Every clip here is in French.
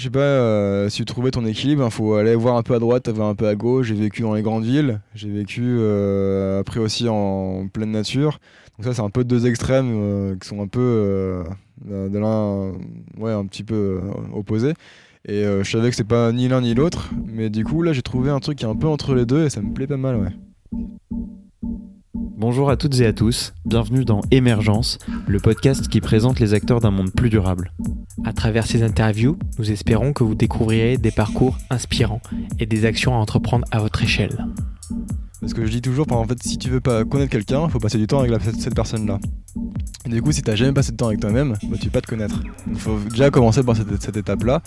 je sais pas, euh, si tu trouvais ton équilibre, il faut aller voir un peu à droite, voir un peu à gauche. J'ai vécu dans les grandes villes, j'ai vécu euh, après aussi en pleine nature. Donc ça, c'est un peu deux extrêmes euh, qui sont un peu de l'un, ouais, un petit peu opposés. Et je savais que c'est pas ni l'un ni l'autre, mais du coup là, j'ai trouvé un truc qui est un peu entre les deux et ça me plaît pas mal, ouais. Bonjour à toutes et à tous, bienvenue dans Émergence, le podcast qui présente les acteurs d'un monde plus durable. À travers ces interviews, nous espérons que vous découvrirez des parcours inspirants et des actions à entreprendre à votre échelle. Parce que je dis toujours, en fait, si tu veux pas connaître quelqu'un, il faut passer du temps avec cette personne-là. Et du coup, si t'as jamais passé de temps avec toi-même, bah, tu peux pas te connaître. Il faut déjà commencer par cette, étape-là,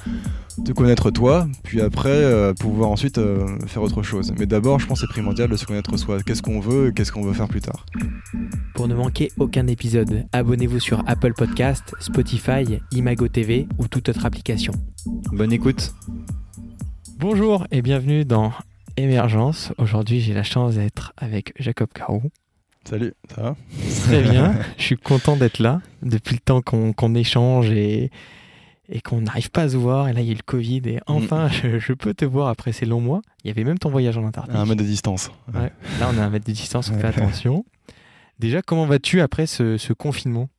te connaître toi, puis après euh, pouvoir ensuite euh, faire autre chose. Mais d'abord, je pense que c'est primordial de se connaître soi. Qu'est-ce qu'on veut et qu'est-ce qu'on veut faire plus tard. Pour ne manquer aucun épisode, abonnez-vous sur Apple Podcast, Spotify, Imago TV ou toute autre application. Bonne écoute. Bonjour et bienvenue dans Émergence. Aujourd'hui, j'ai la chance d'être avec Jacob Carou. Salut, ça va? Très bien, je suis content d'être là. Depuis le temps qu'on échange et, et qu'on n'arrive pas à se voir, et là il y a eu le Covid, et enfin mm. je, peux te voir après ces longs mois. Il y avait même ton voyage en Antarctique. un mètre de distance. Là on a un mètre de distance, on fait attention. Déjà, comment vas-tu après ce, confinement?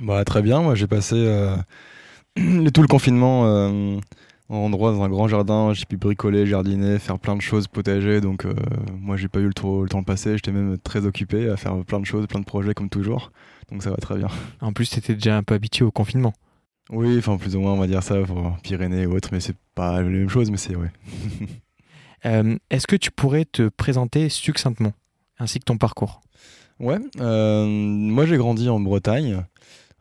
Bah, Très bien, moi j'ai passé euh, tout le confinement. Euh, en endroit dans un grand jardin, j'ai pu bricoler, jardiner, faire plein de choses, potager. Donc euh, moi j'ai pas eu le, le temps de passer, j'étais même très occupé à faire plein de choses, plein de projets comme toujours. Donc ça va très bien. En plus, t'étais déjà un peu habitué au confinement. Oui, enfin plus ou moins on va dire ça pour Pyrénées et autres, mais c'est pas la même chose, mais c'est ouais. Euh, est-ce que tu pourrais te présenter succinctement, ainsi que ton parcours? Ouais, euh, moi j'ai grandi en Bretagne,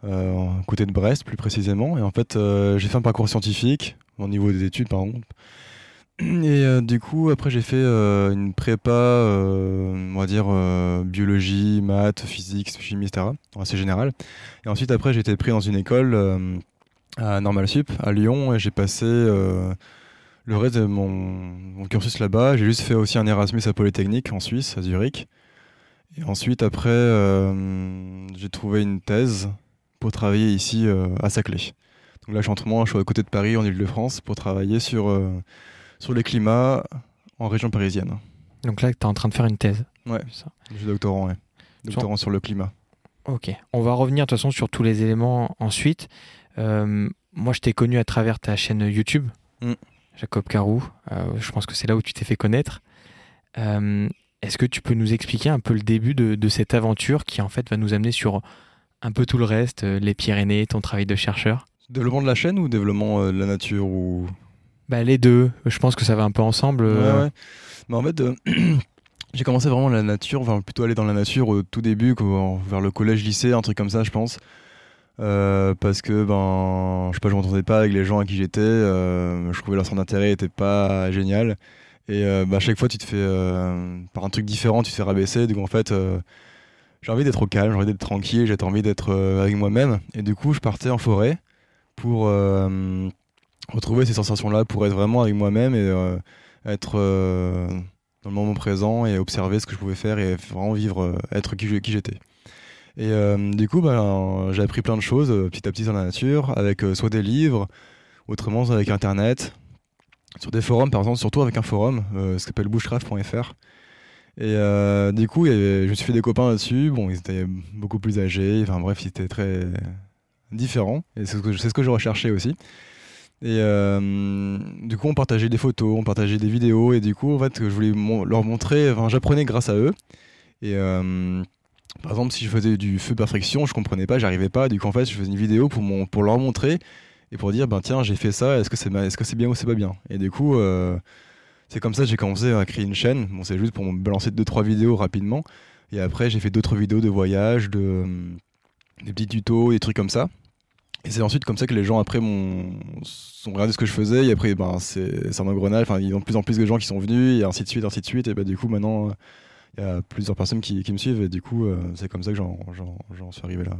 euh, côté de Brest plus précisément, et en fait j'ai fait un parcours scientifique, au niveau des études par contre. Et euh, du coup, après, j'ai fait euh, une prépa, euh, on va dire, biologie, maths, physique, chimie, etc. assez général. Et ensuite, après, j'ai été pris dans une école à Normal Sup, à Lyon, et j'ai passé le reste de mon, cursus là-bas. J'ai juste fait aussi un Erasmus à Polytechnique en Suisse, à Zurich. Et ensuite, après, j'ai trouvé une thèse pour travailler ici à Saclay. Donc là, je suis en je suis à côté de Paris, en Ile-de-France, pour travailler sur, euh, sur les climats en région parisienne. Donc là, tu es en train de faire une thèse. Ouais, ça. je suis doctorant, ouais. Doctorant sur le climat. Ok, on va revenir de toute façon sur tous les éléments ensuite. Euh, moi, je t'ai connu à travers ta chaîne YouTube, mm. Jacob Carou. Euh, je pense que c'est là où tu t'es fait connaître. Est-ce que tu peux nous expliquer un peu le début de, de, cette aventure qui en fait va nous amener sur un peu tout le reste, les Pyrénées, ton travail de chercheur Développement de la chaîne ou développement euh, de la nature ou... Bah, les deux. Je pense que ça va un peu ensemble. Euh. Ouais, Mais en fait, euh, j'ai commencé vraiment la nature, enfin plutôt aller dans la nature au tout début, vers le collège-lycée, un truc comme ça, je pense. parce que ben je sais pas je m'entendais pas avec les gens à qui j'étais je trouvais leur centre d'intérêt était pas génial et bah, à chaque fois tu te fais par un truc différent tu te fais rabaisser donc en fait j'ai envie d'être au calme j'ai envie d'être tranquille j'ai envie d'être avec moi-même et du coup je partais en forêt pour euh, retrouver ces sensations-là, pour être vraiment avec moi-même et euh, être euh, dans le moment présent et observer ce que je pouvais faire et vraiment vivre, être qui, j'étais. Et du coup, bah, j'ai appris plein de choses petit à petit dans la nature, avec soit des livres, autrement avec Internet, sur des forums, par exemple, surtout avec un forum, ce qui s'appelle bushcraft.fr. Et du coup, je me suis fait des copains là-dessus. Bon, ils étaient beaucoup plus âgés. Enfin bref, ils étaient très différent. Et c'est ce que, ce que je recherchais aussi. Et euh, du coup, on partageait des photos, on partageait des vidéos, et du coup, en fait, je voulais leur montrer, enfin, j'apprenais grâce à eux. Et euh, par exemple, si je faisais du feu perfection, je comprenais pas, j'arrivais pas. Du coup, en fait, je faisais une vidéo pour, pour leur montrer et pour dire, ben tiens, j'ai fait ça, est-ce que c'est est -ce c'est bien ou c'est pas bien? Et du coup, euh, c'est comme ça que j'ai commencé à créer une chaîne. Bon, c'est juste pour me balancer 2-3 vidéos rapidement. Et après, j'ai fait d'autres vidéos de voyage, de, des petits tutos, des trucs comme ça. Et c'est ensuite comme ça que les gens après m'ont regardé ce que je faisais et après ben c'est un engrenage enfin il y a de plus en plus de gens qui sont venus et ainsi de suite ainsi de suite et ben du coup maintenant il y a plusieurs personnes qui, me suivent et du coup euh, c'est comme ça que j'en suis arrivé là.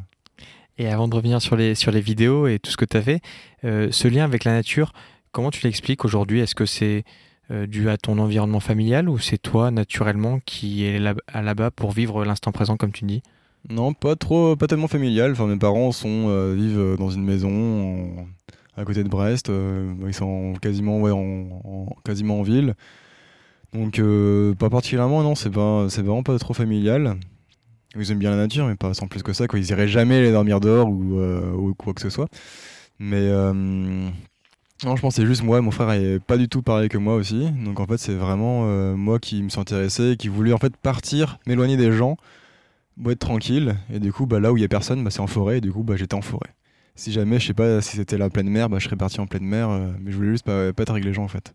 Et avant de revenir sur les vidéos et tout ce que tu as fait, euh, ce lien avec la nature, comment tu l'expliques aujourd'hui? Est-ce que c'est euh, dû à ton environnement familial ou c'est toi naturellement qui est là, là-bas pour vivre l'instant présent comme tu dis? Non, pas trop, pas tellement familial. Enfin, mes parents sont, euh, vivent dans une maison à côté de Brest. ils sont quasiment, ouais, en, quasiment en ville. Donc, pas particulièrement, non, c'est pas, c'est vraiment pas trop familial. Ils aiment bien la nature, mais pas sans plus que ça. Quoi. Ils iraient jamais aller dormir dehors ou, ou quoi que ce soit. Mais non, je c'est juste moi, mon frère est pas du tout pareil que moi aussi. Donc en fait, c'est vraiment euh, moi qui me suis intéressé, qui voulais en fait partir, m'éloigner des gens, être tranquille. Et du coup, bah, là où il y a personne, bah, c'est en forêt. Et du coup, bah, j'étais en forêt. Si jamais, je sais pas si c'était la pleine mer, bah, je serais parti en pleine mer. Euh, mais je voulais juste pas, pas être avec les gens en fait.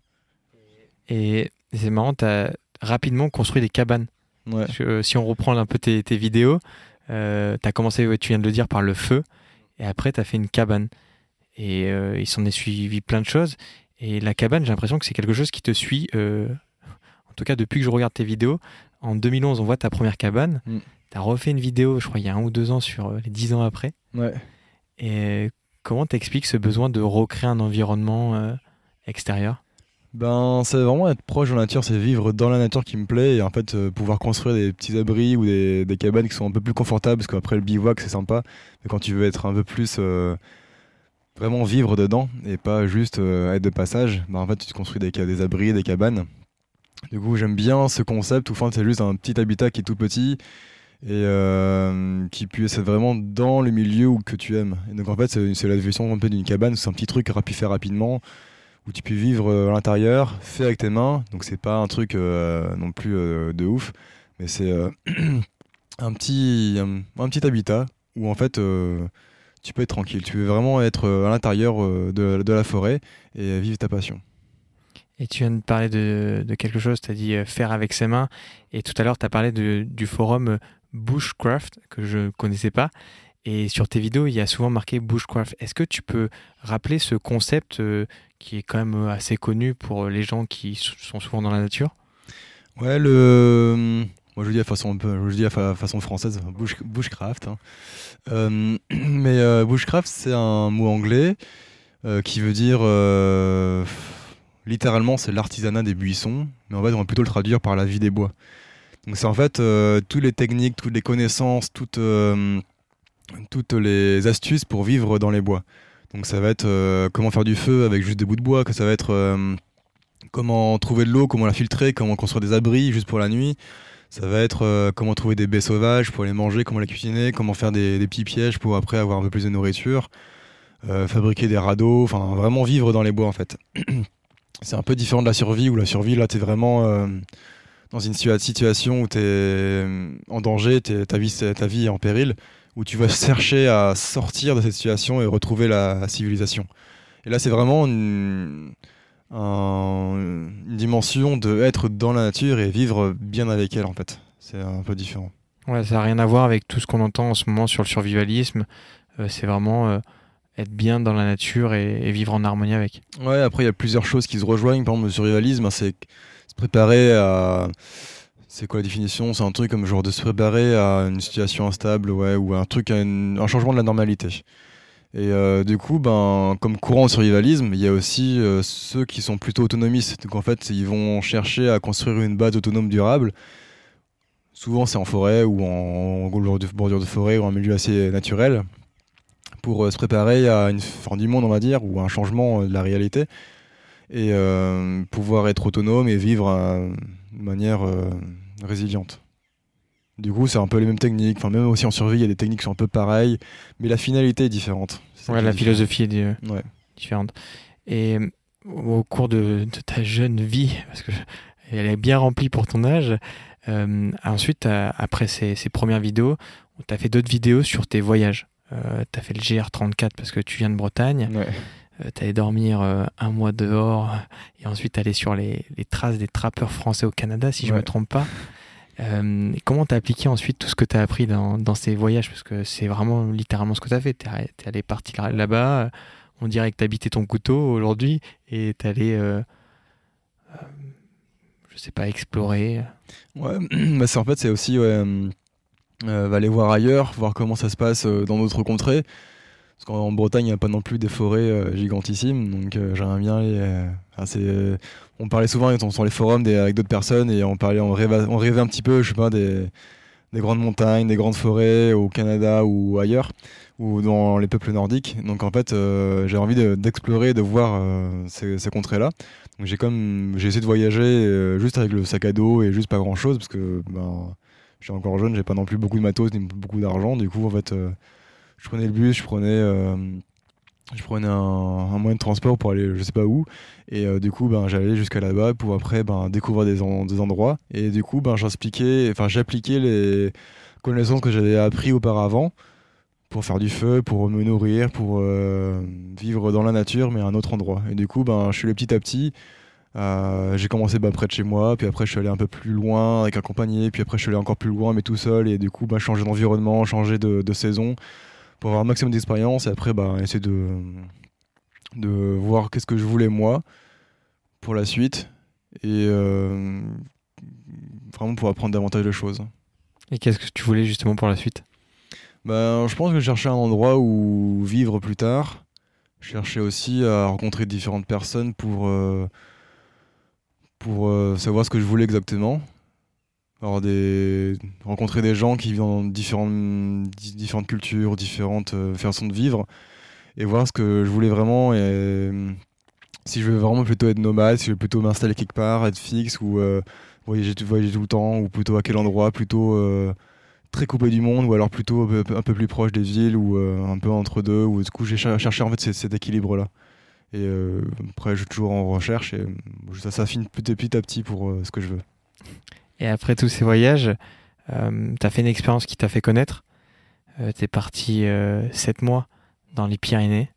Et c'est marrant, tu as rapidement construit des cabanes. Ouais. Euh, si on reprend un peu tes, vidéos, tu as commencé, tu viens de le dire, par le feu. Et après, tu as fait une cabane. Et euh, il s'en est suivi plein de choses. Et la cabane, j'ai l'impression que c'est quelque chose qui te suit, euh, en tout cas depuis que je regarde tes vidéos. En 2011, on voit ta première cabane. Mm. Tu as refait une vidéo, je crois, il y a un ou deux ans, sur euh, les dix ans après. Ouais. Et comment t'expliques ce besoin de recréer un environnement extérieur? Ben, c'est vraiment être proche de la nature, c'est vivre dans la nature qui me plaît et en fait pouvoir construire des petits abris ou des, des, cabanes qui sont un peu plus confortables parce qu'après le bivouac c'est sympa, mais quand tu veux être un peu plus vraiment vivre dedans et pas juste euh, être de passage, bah, en fait tu te construis des, abris, des cabanes. Du coup j'aime bien ce concept où c'est juste un petit habitat qui est tout petit et euh, qui puisse être vraiment dans le milieu où que tu aimes. Et donc en fait c'est la définition un peu d'une cabane, c'est un petit truc pu faire rapidement où tu peux vivre euh, à l'intérieur, fait avec tes mains. Donc c'est pas un truc non plus de ouf, mais c'est un petit un, petit habitat où en fait tu peux être tranquille. Tu veux vraiment être euh, à l'intérieur euh, de, la forêt et vivre ta passion. Et tu viens de parler de, quelque chose, tu as dit euh, faire avec ses mains. Et tout à l'heure, tu as parlé du forum Bushcraft, que je ne connaissais pas. Et sur tes vidéos, il y a souvent marqué Bushcraft. Est-ce que tu peux rappeler ce concept qui est quand même assez connu pour les gens qui sont souvent dans la nature? Ouais, le, moi, je je dis à façon française, bush, bushcraft. Euh, mais euh, bushcraft, c'est un mot anglais euh, qui veut dire littéralement, c'est l'artisanat des buissons. Mais en fait, on va plutôt le traduire par la vie des bois. Donc, c'est en fait toutes les techniques, toutes les connaissances, toutes, toutes les astuces pour vivre dans les bois. Donc, ça va être comment faire du feu avec juste des bouts de bois, que ça va être comment trouver de l'eau, comment la filtrer, comment construire des abris juste pour la nuit. Ça va être euh, comment trouver des baies sauvages pour les manger, comment les cuisiner, comment faire des, petits pièges pour après avoir un peu plus de nourriture, euh, fabriquer des radeaux, enfin vraiment vivre dans les bois en fait. C'est un peu différent de la survie où la survie là tu es vraiment euh, dans une situation où tu es en danger, ta, vie, ta vie est en péril, où tu vas chercher à sortir de cette situation et retrouver la, civilisation. Et là c'est vraiment une une dimension de être dans la nature et vivre bien avec elle en fait. C'est un peu différent. Ouais, ça n'a rien à voir avec tout ce qu'on entend en ce moment sur le survivalisme. Euh, c'est vraiment euh, être bien dans la nature et, vivre en harmonie avec. Ouais, après il y a plusieurs choses qui se rejoignent. Par exemple, le survivalisme, c'est se préparer à. C'est quoi la définition? C'est un truc comme genre de se préparer à une situation instable, ouais, ou un truc, un changement de la normalité. Et euh, du coup, ben, comme courant au survivalisme, il y a aussi euh, ceux qui sont plutôt autonomistes. Donc en fait, ils vont chercher à construire une base autonome durable. Souvent, c'est en forêt ou en, bordure de forêt ou en milieu assez naturel pour euh, se préparer à une fin du monde, on va dire, ou à un changement de la réalité et pouvoir être autonome et vivre de manière résiliente. Du coup, c'est un peu les mêmes techniques. Enfin, même aussi en survie, il y a des techniques qui sont un peu pareilles, mais la finalité est différente. Ouais, la philosophie est euh, différente. Et euh, au cours de, ta jeune vie, parce que elle est bien remplie pour ton âge, euh, ensuite, après ces, premières vidéos, tu as fait d'autres vidéos sur tes voyages. tu as fait le GR34 parce que tu viens de Bretagne. Ouais. tu allais dormir un mois dehors et ensuite aller sur les, traces des trappeurs français au Canada, si je ne me trompe pas. Euh, comment tu as appliqué ensuite tout ce que tu as appris dans, ces voyages? Parce que c'est vraiment littéralement ce que tu as fait. Tu es, allé partir là-bas, on dirait que tu ton couteau aujourd'hui et tu es allé, euh, euh, je sais pas, explorer. Ouais, bah en fait, c'est aussi ouais, aller voir ailleurs, voir comment ça se passe dans d'autres contrées. Parce qu'en Bretagne, il n'y a pas non plus des forêts gigantissimes, donc j'aimerais bien aller on parlait souvent sur les forums avec d'autres personnes et on parlait, on rêvait, on un petit peu, je sais pas, des, des grandes montagnes, des grandes forêts au Canada ou ailleurs, ou dans les peuples nordiques. Donc en fait, j'ai envie d'explorer, de, voir ces, ces contrées-là. Donc j'ai comme j'ai essayé de voyager juste avec le sac à dos et juste pas grand-chose parce que ben, je suis encore jeune, j'ai pas non plus beaucoup de matos ni beaucoup d'argent. Du coup, en fait, je prenais le bus, je prenais je prenais un, moyen de transport pour aller je sais pas où. Et euh, du coup ben j'allais jusqu'à là-bas pour après ben découvrir des, des endroits. Et du coup ben j'appliquais les connaissances que j'avais appris auparavant pour faire du feu pour me nourrir pour euh, vivre dans la nature mais à un autre endroit. Et du coup ben je suis allé petit à petit euh, j'ai commencé ben, près de chez moi puis après je suis allé un peu plus loin avec un compagnie puis après je suis allé encore plus loin mais tout seul. Et du coup ben changer d'environnement changer de saison pour avoir un maximum d'expérience et après bah, essayer de, de voir qu'est-ce que je voulais moi pour la suite et euh, vraiment pour apprendre davantage de choses. Et qu'est-ce que tu voulais justement pour la suite? Ben, Je pense que je cherchais un endroit où vivre plus tard. Je cherchais aussi à rencontrer différentes personnes pour, euh, pour euh, savoir ce que je voulais exactement rencontrer des gens qui vivent dans différentes différentes cultures, différentes euh, façons de vivre et voir ce que je voulais vraiment et euh, si je veux vraiment plutôt être nomade, si je veux plutôt m'installer quelque part, être fixe ou euh, voyager, voyager tout le temps ou plutôt à quel endroit, plutôt très coupé du monde ou alors plutôt un peu, plus proche des villes ou un peu entre deux ou du coup j'ai cherché en fait cet, équilibre là et après je suis toujours en recherche et ça s'affine petit à petit pour ce que je veux. Et après tous ces voyages, euh, tu as fait une expérience qui t'a fait connaître. Euh, tu es parti euh, 7 mois dans les Pyrénées.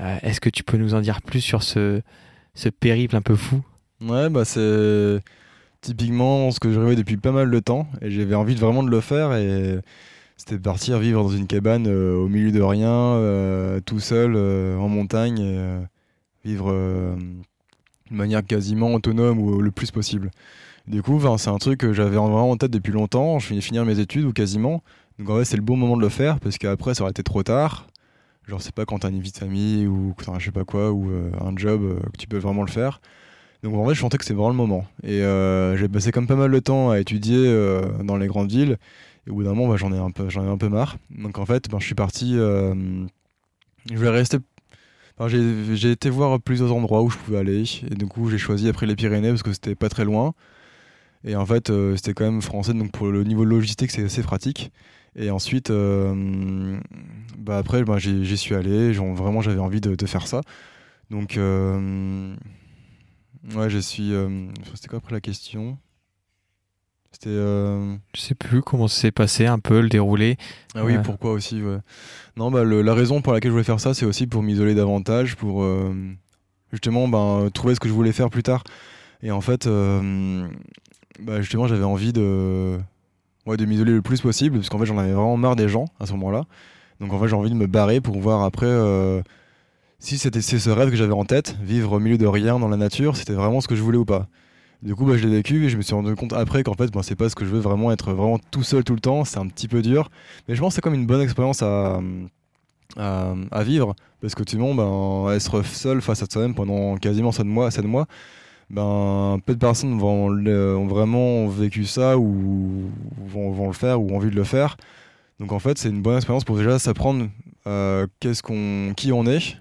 Euh, est-ce que tu peux nous en dire plus sur ce, ce périple un peu fou? Ouais, bah c'est typiquement ce que je rêvais depuis pas mal de temps et j'avais envie vraiment de le faire et c'était partir vivre dans une cabane au milieu de rien, tout seul en montagne, et, vivre de manière quasiment autonome ou le plus possible. Du coup, c'est un truc que j'avais vraiment en tête depuis longtemps. Je finis finir mes études ou quasiment. Donc en vrai, c'est le bon moment de le faire parce qu'après, ça aurait été trop tard. Genre, c'est pas quand t'as une vie de famille ou je sais pas quoi ou euh, un job euh, que tu peux vraiment le faire. Donc en vrai, je sentais que c'est vraiment le moment. Et euh, j'ai passé comme pas mal de temps à étudier dans les grandes villes. Et au bout d'un moment, bah, j'en ai un peu, j'en ai un peu marre. Donc en fait, ben, je suis parti. je voulais rester j'ai été voir plusieurs endroits où je pouvais aller et du coup j'ai choisi après les Pyrénées parce que c'était pas très loin et en fait, euh, c'était quand même français, donc pour le niveau logistique, c'est assez pratique. Et ensuite, euh, bah après, bah, j'y suis allé. Vraiment, j'avais envie de, faire ça. Donc, euh, ouais, je suis. C'était quoi après la question? C'était. Je sais plus comment ça s'est passé, un peu le déroulé. Ah oui, pourquoi aussi ouais. Non, bah, la raison pour laquelle je voulais faire ça, c'est aussi pour m'isoler davantage, pour justement ben, trouver ce que je voulais faire plus tard. Et en fait, bah justement, j'avais envie de, ouais, de m'isoler le plus possible, parce qu'en fait, j'en avais vraiment marre des gens à ce moment-là. Donc en fait, j'ai envie de me barrer pour voir après euh, si c'était ce rêve que j'avais en tête, vivre au milieu de rien dans la nature, c'était vraiment ce que je voulais ou pas. Du coup, bah, je l'ai vécu et je me suis rendu compte après qu'en fait, bah, c'est pas ce que je veux vraiment être vraiment tout seul tout le temps. C'est un petit peu dur, mais je pense que c'est comme une bonne expérience à, à, vivre parce que tu vois, ben, être seul face à soi-même pendant quasiment 7 mois, 7 mois ben, peu de personnes vont, ont vraiment vécu ça ou vont, vont, le faire ou ont envie de le faire. Donc en fait, c'est une bonne expérience pour déjà s'apprendre euh, qu'est-ce qu'on, qui on est.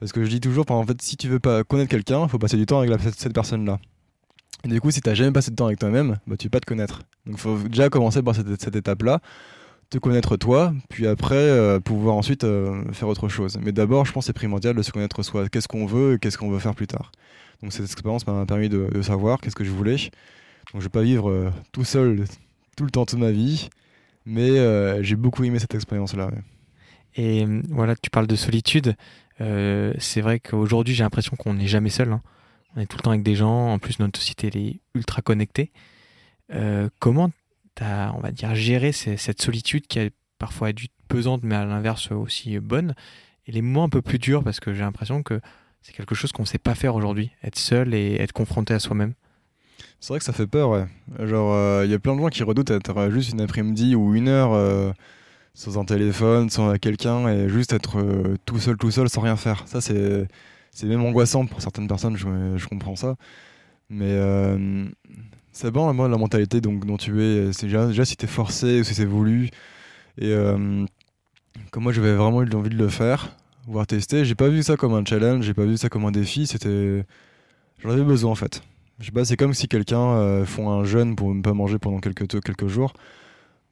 Parce que je dis toujours, en fait, si tu veux pas connaître quelqu'un, il faut passer du temps avec cette, personne-là. Et du coup, si tu n'as jamais passé de temps avec toi-même, bah, tu peux pas te connaître. Donc il faut déjà commencer par cette, cette étape-là, te connaître toi, puis après euh, pouvoir ensuite euh, faire autre chose. Mais d'abord, je pense que c'est primordial de se connaître soi. Qu'est-ce qu'on veut et qu'est-ce qu'on veut faire plus tard. Donc cette expérience m'a permis de, savoir qu'est-ce que je voulais. Donc je vais pas vivre euh, tout seul tout le temps de ma vie, mais euh, j'ai beaucoup aimé cette expérience-là. Et euh, voilà, tu parles de solitude. c'est vrai qu'aujourd'hui, j'ai l'impression qu'on n'est jamais seul. Hein. On est tout le temps avec des gens. En plus, notre société est ultra connectée. comment tu as, on va dire, géré cette solitude qui a parfois dû pesante, mais à l'inverse aussi bonne, et les moments un peu plus durs? Parce que j'ai l'impression que c'est quelque chose qu'on ne sait pas faire aujourd'hui, être seul et être confronté à soi-même. C'est vrai que ça fait peur, ouais. Genre, il euh, y a plein de gens qui redoutent être juste une après-midi ou une heure euh, sans un téléphone, sans quelqu'un, et juste être euh, tout seul, tout seul, sans rien faire. Ça, c'est, c'est même angoissant pour certaines personnes, je, comprends ça. Mais Ça dépend de la mentalité dont tu es. C'est déjà, déjà si t'es forcé ou si c'est voulu. Et comme moi j'avais vraiment eu envie de le faire, voir tester, j'ai pas vu ça comme un challenge, j'ai pas vu ça comme un défi, c'était. J'en avais besoin en fait. Je sais pas, c'est comme si quelqu'un euh, font un jeûne pour ne pas manger pendant quelques, quelques jours.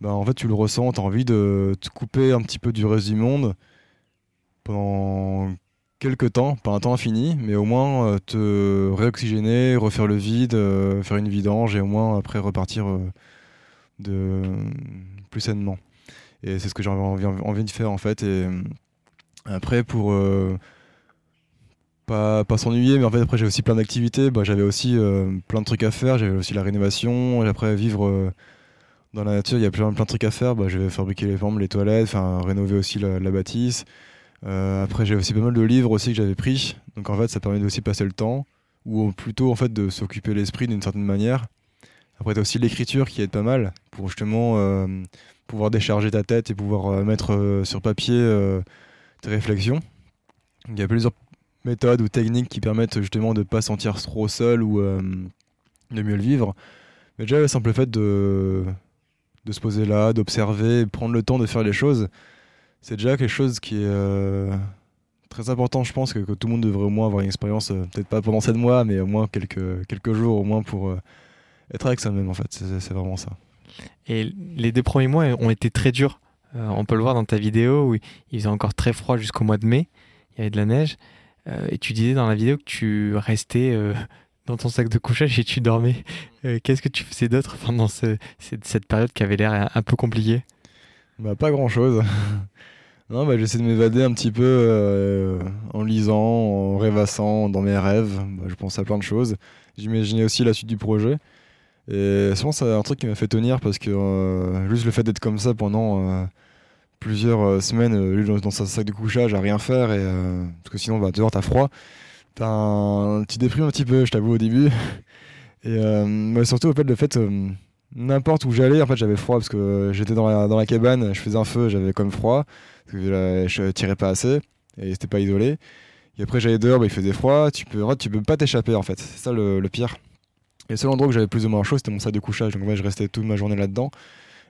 Bah, en fait, tu le ressens, tu as envie de te couper un petit peu du reste du monde pendant quelques temps, pas un temps infini, mais au moins euh, te réoxygéner, refaire le vide, euh, faire une vidange et au moins après repartir de plus sainement. Et c'est ce que j'ai envie, de faire en fait. Après, pour pas, pas s'ennuyer, mais en fait après j'ai aussi plein d'activités. Bah, j'avais aussi euh, plein de trucs à faire. J'avais aussi la rénovation. Et après vivre euh, dans la nature, il y a plein, plein de trucs à faire. Bah, je vais fabriquer les formes, les toilettes, enfin rénover aussi la, bâtisse. Euh, après j'ai aussi pas mal de livres aussi que j'avais pris. Donc en fait ça permet aussi de passer le temps ou plutôt en fait de s'occuper l'esprit d'une certaine manière. Après t'as aussi l'écriture qui aide pas mal pour justement pouvoir décharger ta tête et pouvoir mettre sur papier tes réflexions. Il y a plusieurs méthodes ou techniques qui permettent justement de ne pas sentir trop seul ou euh, de mieux le vivre. Mais déjà, le simple fait de, de se poser là, d'observer, prendre le temps de faire les choses, c'est déjà quelque chose qui est euh, très important, je pense, que, tout le monde devrait au moins avoir une expérience, euh, peut-être pas pendant 7 mois, mais au moins quelques, quelques jours au moins pour être avec soi-même, en fait. C'est vraiment ça. Et les deux premiers mois ont été très durs. On peut le voir dans ta vidéo où il faisait encore très froid jusqu'au mois de mai. Il y avait de la neige. Euh, et tu disais dans la vidéo que tu restais euh, dans ton sac de couchage et tu dormais. Euh, qu'est-ce que tu faisais d'autre pendant cette période qui avait l'air un peu compliquée? Bah, Pas grand-chose. non, bah, j'essaie de m'évader un petit peu en lisant, en rêvassant dans mes rêves. Bah, je pense à plein de choses. J'imaginais aussi la suite du projet. Et souvent, c'est un truc qui m'a fait tenir parce que juste le fait d'être comme ça pendant plusieurs euh, semaines euh, dans, dans, sa sac de couchage à rien faire et euh, parce que sinon bah dehors t'as froid. T'as un déprimes un petit peu je t'avoue au début. Et surtout au fait le fait n'importe où j'allais en fait j'avais froid parce que j'étais dans la, dans la cabane je faisais un feu j'avais comme froid. Parce que je tirais pas assez et c'était pas isolé. Et après j'allais dehors bah, il faisait froid. Tu peux tu peux pas t'échapper en fait. C'est ça le, pire. Et le seul endroit où j'avais plus ou moins chaud c'était mon sac de couchage. Donc ouais, je restais toute ma journée là dedans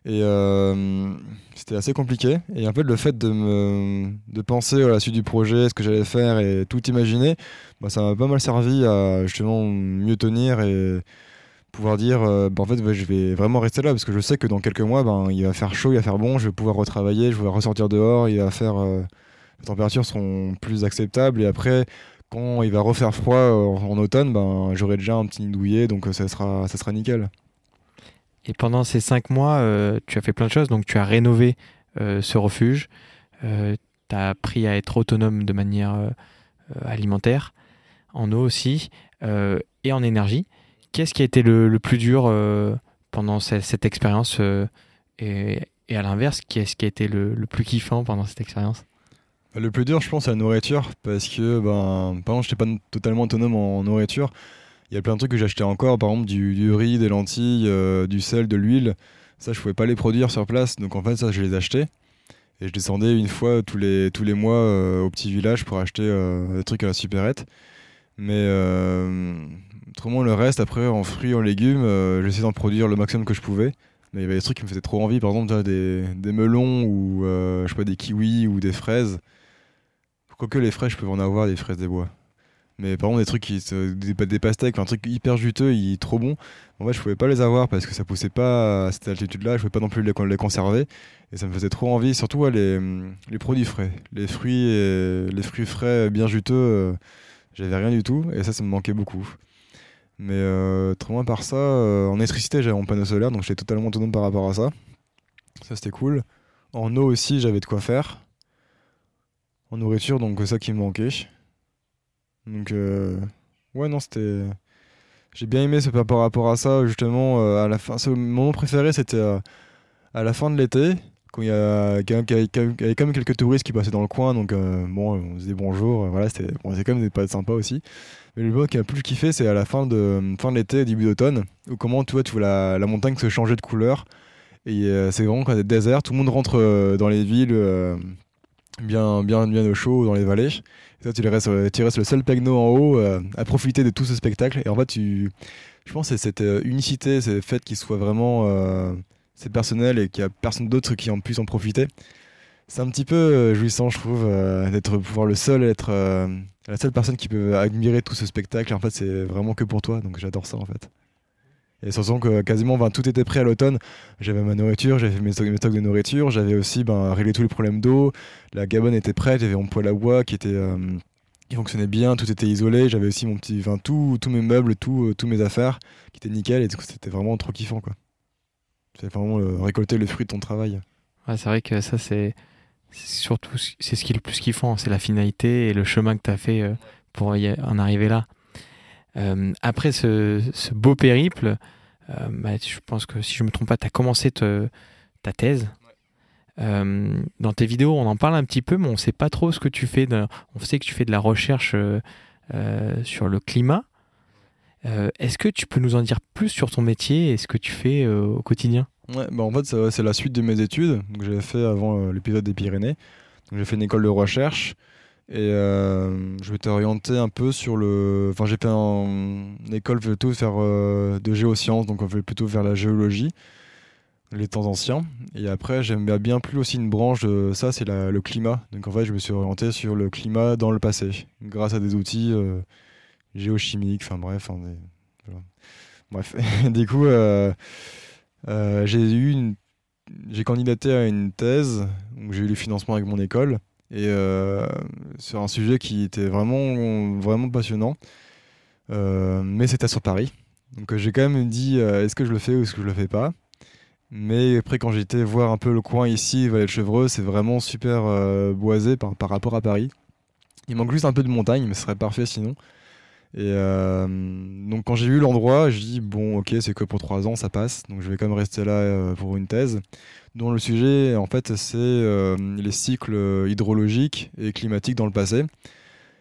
et euh, c'était assez compliqué. Et en fait, le fait de, penser à la suite du projet, ce que j'allais faire et tout imaginer, bah, ça m'a pas mal servi à justement mieux tenir et pouvoir dire euh, bah, en fait je vais vraiment rester là parce que je sais que dans quelques mois ben, il va faire chaud il va faire bon je vais pouvoir retravailler je vais ressortir dehors il va faire euh, les températures seront plus acceptables et après quand il va refaire froid en, automne ben j'aurai déjà un petit nid douillet donc ça sera nickel et pendant ces cinq mois, euh, tu as fait plein de choses. Donc, tu as rénové euh, ce refuge. Euh, tu as appris à être autonome de manière alimentaire, en eau aussi, et en énergie. Qu'est-ce qui a été le, plus dur pendant cette, expérience et, à l'inverse, qu'est-ce qui a été le, plus kiffant pendant cette expérience? Le plus dur, je pense, c'est la nourriture. Parce que, ben, par exemple, je n'étais pas totalement autonome en nourriture il y a plein de trucs que j'achetais encore, par exemple du, riz, des lentilles, euh, du sel, de l'huile. Ça, je pouvais pas les produire sur place, donc en fait, ça, je les achetais. Et je descendais une fois tous les, tous les mois euh, au petit village pour acheter euh, des trucs à la supérette. Mais autrement, le reste, après, en fruits, en légumes, j'essayais d'en produire le maximum que je pouvais. Mais il y avait des trucs qui me faisaient trop envie, par exemple des, melons ou je sais pas, des kiwis ou des fraises. Quoique les fraises, je peux en avoir des fraises des bois. Mais par contre, des trucs qui des, pastèques, un truc hyper juteux, trop bon. En fait, je pouvais pas les avoir parce que ça poussait pas à cette altitude-là. Je pouvais pas non plus les, conserver. Et ça me faisait trop envie, surtout les, les, produits frais. Les fruits, les fruits frais bien juteux, euh, j'avais rien du tout. Et ça, ça me manquait beaucoup. Mais euh, trop moins par ça, euh, en électricité, j'avais mon panneau solaire, donc j'étais totalement autonome par rapport à ça. Ça, c'était cool. En eau aussi, j'avais de quoi faire. En nourriture, donc ça qui me manquait. Donc, euh, ouais, non, c'était. J'ai bien aimé ce par rapport à ça, justement. Euh, à la fin, mon moment préféré, c'était euh, à la fin de l'été, quand il y, avait quand même quelques touristes qui passaient dans le coin. Donc, bon, on se disait bonjour. voilà, c'était bon, quand même des potes sympas aussi. Mais le moment qui a plus kiffé, c'est à la fin de, fin de l'été, début d'automne, où comment tu vois, tu la montagne se changer de couleur. Et c'est vraiment quand c'est désert, tout le monde rentre dans les villes bien, bien, bien au chaud dans les vallées. Toi, tu restes, le seul pegno en haut euh, à profiter de tout ce spectacle. Et en fait, tu, je pense que c'est cette unicité, c'est le fait qu'il soit vraiment c'est personnel et qu'il n'y a personne d'autre qui en puisse en profiter. C'est un petit peu jouissant, je trouve, d'être pouvoir le seul être la seule personne qui peut admirer tout ce spectacle. En fait, c'est vraiment que pour toi, donc j'adore ça en fait. Et sachant que quasiment ben, tout était prêt à l'automne. J'avais ma nourriture, j'avais mes, stocks, de nourriture, j'avais aussi ben, réglé tous les problèmes d'eau. La gabonne était prête, j'avais mon poêle à bois qui était. Euh, qui fonctionnait bien, tout était isolé, j'avais aussi mon petit, enfin tous mes meubles, tout, euh, tous mes affaires qui étaient nickel et c'était vraiment trop kiffant quoi. C'est vraiment euh, récolter le fruit de ton travail. Ouais, c'est vrai que ça c'est surtout c'est ce qui est le plus kiffant, c'est la finalité et le chemin que tu as fait pour y en arriver là. Euh, après ce, beau périple, euh, bah, je pense que si je me trompe pas, tu as commencé ta thèse. Euh, dans tes vidéos, on en parle un petit peu, mais on ne sait pas trop ce que tu fais. On sait que tu fais de la recherche sur le climat. Est-ce que tu peux nous en dire plus sur ton métier et ce que tu fais au quotidien? Ouais, bah en fait, c'est la suite de mes études que j'avais fait avant l'épisode des Pyrénées. J'ai fait une école de recherche. Et euh, je m'étais orienté un peu sur le. Enfin, j'ai fait une école plutôt faire euh, de géosciences, donc on fait plutôt vers la géologie, les temps anciens. Et après, j'aimais bien plus aussi une branche de ça, c'est le climat. Donc en fait, je me suis orienté sur le climat dans le passé, grâce à des outils euh, géochimiques, enfin bref. Bref. du coup, j'ai eu une. J'ai candidaté à une thèse, donc j'ai eu le financement avec mon école et euh, sur un sujet qui était vraiment, vraiment passionnant. Euh, mais c'était sur Paris. Donc euh, j'ai quand même dit est-ce que je le fais ou est-ce que je le fais pas? Mais après, quand j'étais voir un peu le coin ici, Vallée de Chevreux, c'est vraiment super boisé par, par, rapport à Paris. Il manque juste un peu de montagne, mais ce serait parfait sinon. Et donc quand j'ai vu l'endroit, je dis bon ok c'est que pour trois ans ça passe, donc je vais quand même rester là pour une thèse dont le sujet, en fait, c'est euh, les cycles hydrologiques et climatiques dans le passé.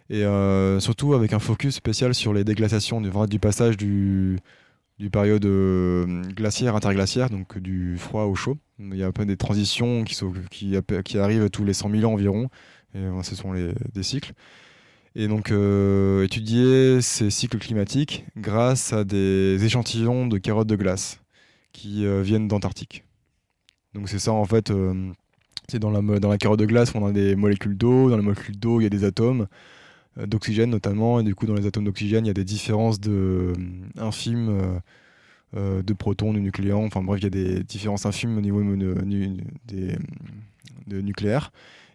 Et euh, surtout avec un focus spécial sur les déglaciations, du, du passage du, période euh, glaciaire interglaciaire, donc du froid au chaud. Il y a un des transitions qui, arrivent tous les 100 000 ans environ, et ce sont des cycles. Et donc étudier ces cycles climatiques grâce à des échantillons de carottes de glace qui viennent d'Antarctique. Donc c'est ça en fait, euh, c'est dans la, dans la carotte de glace on a des molécules d'eau, dans les molécules d'eau il y a des atomes euh, d'oxygène notamment, et du coup dans les atomes d'oxygène il y a des différences de, euh, infimes de protons, de nucléons, enfin bref il y a des différences infimes au niveau des, de nucléaire.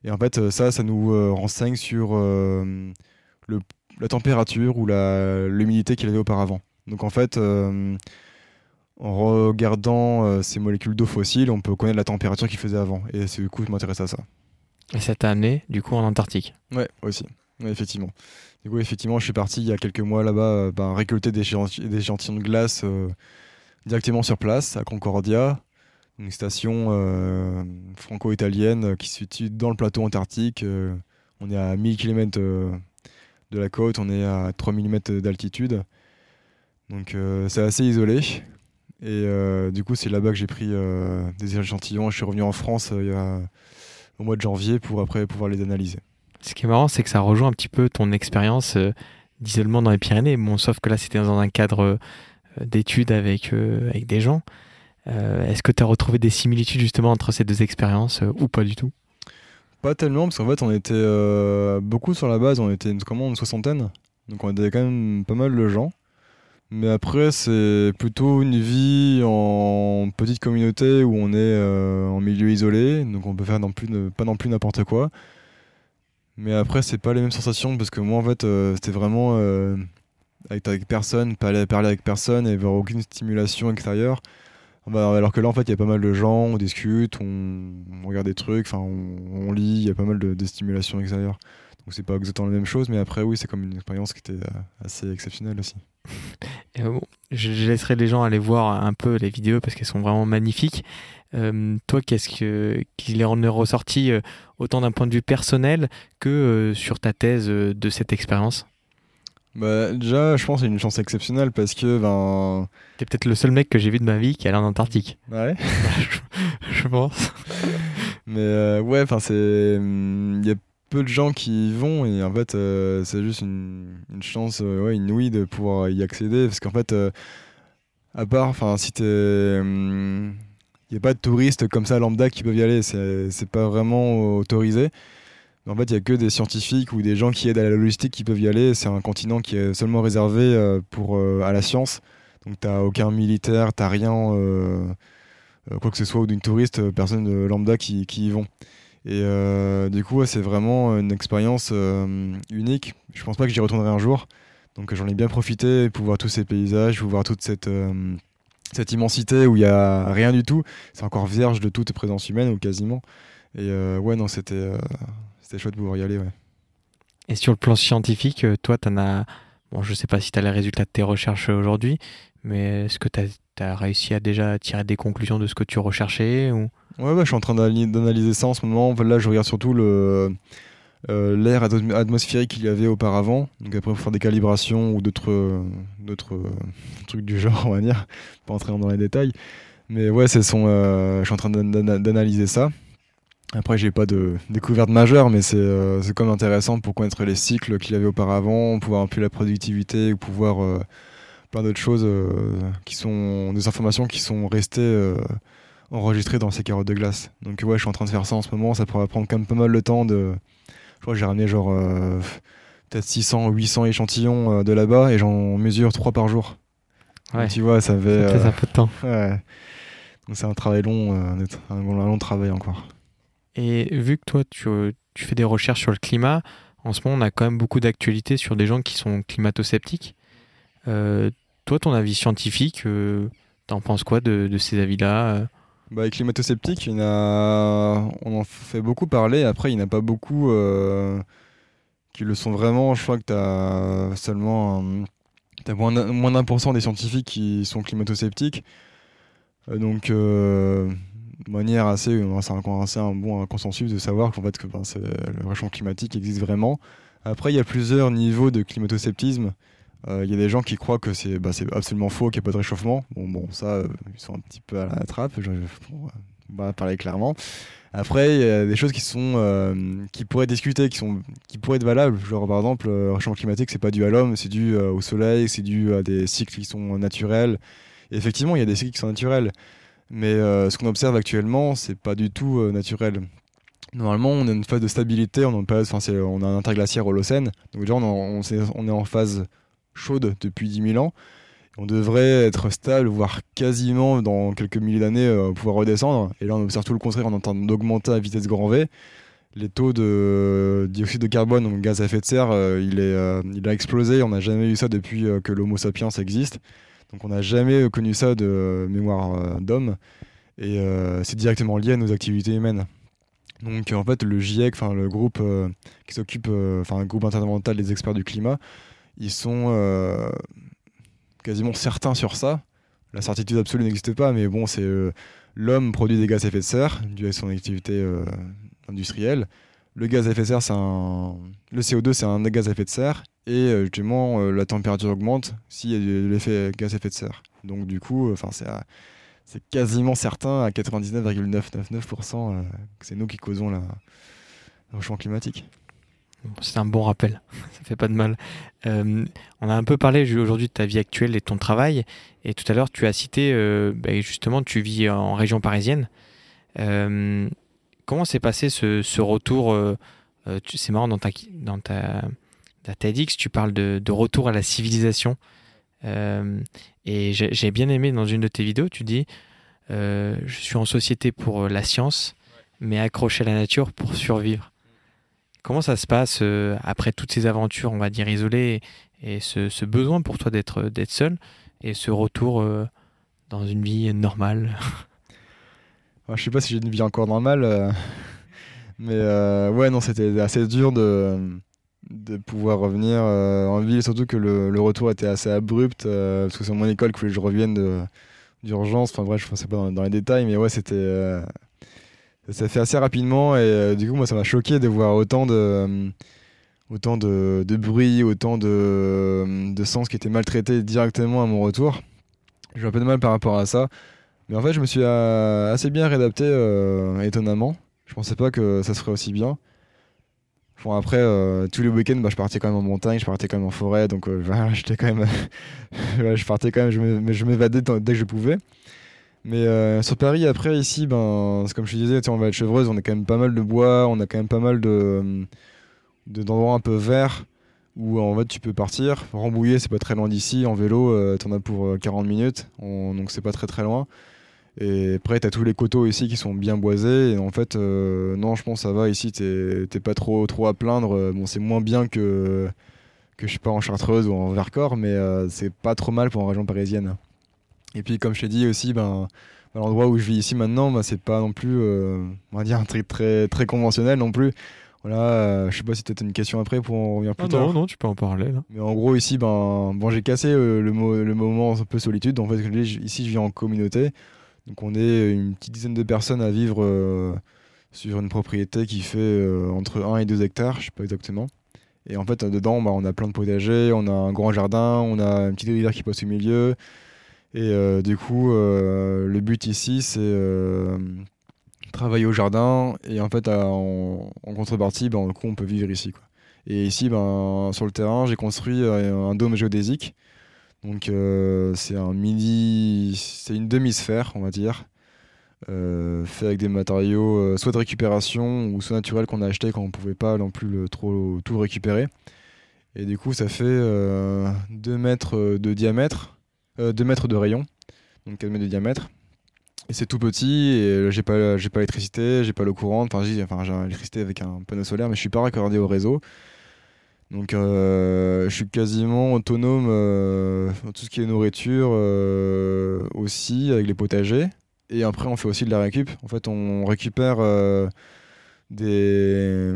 Et en fait ça, ça nous renseigne sur le, la température ou l'humidité qu'il avait auparavant. Donc en fait en regardant euh, ces molécules d'eau fossile, on peut connaître la température qu'il faisait avant. Et c'est du coup, je m'intéresse à ça. Et ça t'a amené, du coup, en Antarctique Ouais, aussi. effectivement. Du coup, effectivement, je suis parti il y a quelques mois là-bas euh, bah, récolter des, échantillons de glace euh, directement sur place, à Concordia, une station franco-italienne qui se situe dans le plateau antarctique. on est à 1000 km de la côte, on est à 3000 mètres d'altitude. Donc c'est assez isolé. Et euh, du coup, c'est là-bas que j'ai pris euh, des échantillons. Je suis revenu en France euh, au mois de janvier pour après pouvoir les analyser. Ce qui est marrant, c'est que ça rejoint un petit peu ton expérience d'isolement dans les Pyrénées. Sauf que là, c'était dans un cadre d'études avec, avec des gens. Est-ce que tu as retrouvé des similitudes justement entre ces deux expériences ou pas du tout? Pas tellement, parce qu'en fait, on était beaucoup sur la base, on était une, comment, une soixantaine. Donc on était quand même pas mal de gens. Mais après, c'est plutôt une vie en petite communauté où on est euh, en milieu isolé, donc on peut faire non plus, pas non plus n'importe quoi. Mais après, c'est pas les mêmes sensations parce que moi, en fait, euh, c'était vraiment euh, être avec personne, parler avec personne et avoir aucune stimulation extérieure. Bah, alors que là, en fait, il y a pas mal de gens, on discute, on, regarde des trucs, on, lit, il y a pas mal de, de stimulation extérieure. Donc c'est pas exactement la même chose, mais après, oui, c'est comme une expérience qui était assez exceptionnelle aussi. Euh, je, laisserai les gens aller voir un peu les vidéos parce qu'elles sont vraiment magnifiques. Euh, toi, qu'est-ce que, qu'il en est ressorti euh, autant d'un point de vue personnel que sur ta thèse de cette expérience? Bah, déjà, je pense que c'est une chance exceptionnelle parce que ben. T'es peut-être le seul mec que j'ai vu de ma vie qui allé en Antarctique. Ouais. je, pense. Mais ouais, enfin c'est. Il y a peu de gens qui y vont et en fait euh, c'est juste une, chance euh, ouais, inouïe de pouvoir y accéder parce qu'en fait euh, à part, enfin, si t'es. Il hum, n'y a pas de touristes comme ça lambda qui peuvent y aller, c'est pas vraiment autorisé. En fait, il n'y a que des scientifiques ou des gens qui aident à la logistique qui peuvent y aller. C'est un continent qui est seulement réservé euh, pour, euh, à la science. Donc, tu n'as aucun militaire, tu n'as rien, euh, quoi que ce soit, ou d'une touriste, personne de lambda qui, y vont. Et du coup, c'est vraiment une expérience unique. Je pense pas que j'y retournerai un jour. Donc, j'en ai bien profité pour voir tous ces paysages, pour voir toute cette cette immensité où il n'y a rien du tout. C'est encore vierge de toute présence humaine ou quasiment. Et ouais, non, c'était c'était chouette de pouvoir y aller. Ouais. Et sur le plan scientifique, euh, toi, tu en as. Bon, je sais pas si tu as les résultats de tes recherches aujourd'hui, mais est-ce que tu as, réussi à déjà tirer des conclusions de ce que tu recherchais ou... Ouais, ouais, je suis en train d'analyser ça en ce moment. Là, je regarde surtout le. Euh, l'air atmosphérique qu'il y avait auparavant. Donc après, il faut faire des calibrations ou d'autres d'autres trucs du genre, on va dire, pas entrer dans les détails. Mais ouais, c'est son, euh, je suis en train d'analyser ça. Après, j'ai pas de découverte majeure, mais c'est euh, comme intéressant pour connaître les cycles qu'il avait auparavant, pouvoir un peu la productivité, ou pouvoir euh, plein d'autres choses euh, qui sont des informations qui sont restées enregistrées dans ces carottes de glace. Donc ouais, je suis en train de faire ça en ce moment. Ça pourrait prendre quand même pas mal de temps. De, je crois que j'ai ramené genre peut-être 600 ou 800 échantillons de là-bas et j'en mesure 3 par jour. Ouais. tu vois, ça fait, un peu de temps. Ouais. Donc c'est un travail long, un long travail encore. Et vu que toi, tu, fais des recherches sur le climat, en ce moment, on a quand même beaucoup d'actualités sur des gens qui sont climato-sceptiques. Euh, toi, ton avis scientifique, euh, t'en penses quoi de, ces avis-là euh? Bah, les climato-sceptiques, on en fait beaucoup parler. Après, il n'y en a pas beaucoup qui le sont vraiment. Je crois que tu as seulement as moins d'un pour cent des scientifiques qui sont climato-sceptiques. donc, de manière assez, euh, c'est un, assez un bon consensus de savoir qu'en fait que ben, le réchauffement climatique existe vraiment. Après, il y a plusieurs niveaux de climato-sceptisme. Euh, il y a des gens qui croient que c'est bah, absolument faux, qu'il n'y a pas de réchauffement. Bon, bon ça, euh, ils sont un petit peu à la trappe, je, on va parler clairement. Après, il y a des choses qui sont qui pourraient discuter, qui sont qui pourraient être valables. Genre par exemple, le réchauffement climatique, c'est pas dû à l'homme, c'est dû au soleil, c'est dû à des cycles qui sont naturels. Effectivement, il y a des cycles qui sont naturels. Mais euh, ce qu'on observe actuellement, c'est pas du tout euh, naturel. Normalement, on a une phase de stabilité, on, on a un interglaciaire Holocène, donc déjà on, est, en phase chaude depuis 10 000 ans. On devrait être stable, voire quasiment dans quelques milliers d'années euh, pouvoir redescendre. Et là, on observe tout le contraire, on est en train d'augmenter à vitesse grand V. Les taux de dioxyde de carbone, donc gaz à effet de serre, il, est, il a explosé. On n'a jamais eu ça depuis que l'Homo sapiens existe. Donc on n'a jamais connu ça de mémoire euh, d'homme. Et euh, c'est directement lié à nos activités humaines. Donc en fait, le GIEC, le groupe euh, qui s'occupe, enfin un groupe intergouvernemental des experts du climat, ils sont quasiment certains sur ça. La certitude absolue n'existe pas, mais bon, c'est l'homme produit des gaz à effet de serre dû à son activité industrielle. Le gaz effet de serre, c'est un... le CO2, c'est un gaz à effet de serre, et euh, justement, euh, la température augmente s'il y a de l'effet gaz à effet de serre. Donc du coup, enfin c'est quasiment certain à 99,999% que c'est nous qui causons la, le changement climatique. C'est un bon rappel, ça fait pas de mal. Euh, on a un peu parlé aujourd'hui de ta vie actuelle et de ton travail, et tout à l'heure tu as cité, bah, justement, tu vis en région parisienne. Comment s'est passé ce, retour euh, euh, C'est marrant, dans ta, TEDx, tu parles de, retour à la civilisation. Euh, et j'ai bien aimé dans une de tes vidéos, tu dis Je suis en société pour la science, mais accroché à la nature pour survivre. Comment ça se passe après toutes ces aventures, on va dire, isolées, et ce, besoin pour toi d'être seul, et ce retour dans une vie normale? Je sais pas si j'ai une vie encore normale, euh, mais euh, ouais, non, c'était assez dur de, de pouvoir revenir euh, en ville, surtout que le, retour était assez abrupt, parce que c'est mon école que je revienne d'urgence. Enfin bref, je ne sais pas dans, les détails, mais ouais, c'était. ça s'est fait assez rapidement, et du coup, moi, ça m'a choqué de voir autant de. autant de, de, bruit, autant de, de sens qui étaient maltraités directement à mon retour. J'ai un peu de mal par rapport à ça. Mais en fait, je me suis euh, assez bien réadapté, euh, étonnamment. Je pensais pas que ça se ferait aussi bien. Bon, après, tous les week-ends, bah, je partais quand même en montagne, je partais quand même en forêt, donc j'étais quand même, je partais quand même, je m'évadais dès que je pouvais. Mais sur Paris, après, ici, ben, comme je te disais, on va être Chevreuse, on a quand même pas mal de bois, on a quand même pas mal de d'endroits un peu verts où en fait tu peux partir. Rambouillet, c'est pas très loin d'ici. En vélo, euh, tu en as pour 40 euh, minutes, donc c'est pas très très loin. Et après, tu as tous les coteaux ici qui sont bien boisés. Et en fait, euh, non, je pense que ça va. Ici, t'es pas trop, trop à plaindre. Bon, c'est moins bien que, que je sais pas en Chartreuse ou en Vercors, mais c'est pas trop mal pour une région parisienne. Et puis, comme je t'ai dit aussi, ben, l'endroit où je vis ici maintenant, ben, c'est pas non plus, on va dire, un truc très, très conventionnel non plus. Voilà, euh, je sais pas si tu as une question après pour en revenir plus ah tard. Non, non, tu peux en parler là. Mais en gros, ici, ben, bon, j'ai cassé euh, le, le, moment un peu solitude. En fait, ici, je vis en communauté. Donc, on est une petite dizaine de personnes à vivre euh, sur une propriété qui fait entre 1 et 2 hectares, je sais pas exactement. Et en fait, dedans, bah, on a plein de potagers, on a un grand jardin, on a une petite rivière qui passe au milieu. Et du coup, le but ici, c'est travailler au jardin et en fait en, contrepartie coup, on peut vivre ici et ici ben, sur le terrain j'ai construit euh, un dôme géodésique donc euh, c'est un mini c'est une demi-sphère on va dire euh, fait avec des matériaux soit de récupération ou soit naturels qu'on a acheté quand on pouvait pas non plus trop tout récupérer. Et du coup ça fait 2 mètres de diamètre 2 mètres de rayon. Donc 4 mètres de diamètre. Et c'est tout petit et euh, j'ai pas j'ai pas l'électricité, j'ai pas l'eau courante, enfin j'ai enfin, l'électricité avec un panneau solaire mais je suis pas raccordé au réseau. Donc euh, je suis quasiment autonome euh, dans tout ce qui est nourriture aussi avec les potagers et après on fait aussi de la récup. En fait, on récupère des,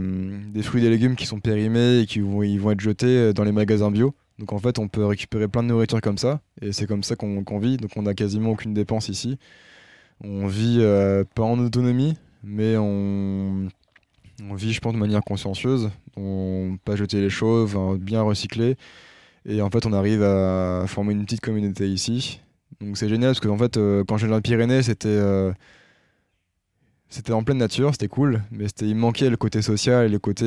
fruits et des légumes qui sont périmés et qui vont, ils vont être jetés dans les magasins bio. Donc en fait, on peut récupérer plein de nourriture comme ça et c'est comme ça qu'on vit. Donc on n'a quasiment aucune dépense ici on vit euh, pas en autonomie, mais on, on, vit, je pense, de manière consciencieuse. On pas jeter les choses, bien recycler. Et en fait, on arrive à former une petite communauté ici. Donc c'est génial parce que en fait, euh, quand j'étais dans les Pyrénées, c'était euh, c'était en pleine nature, c'était cool, mais il manquait le côté social et le côté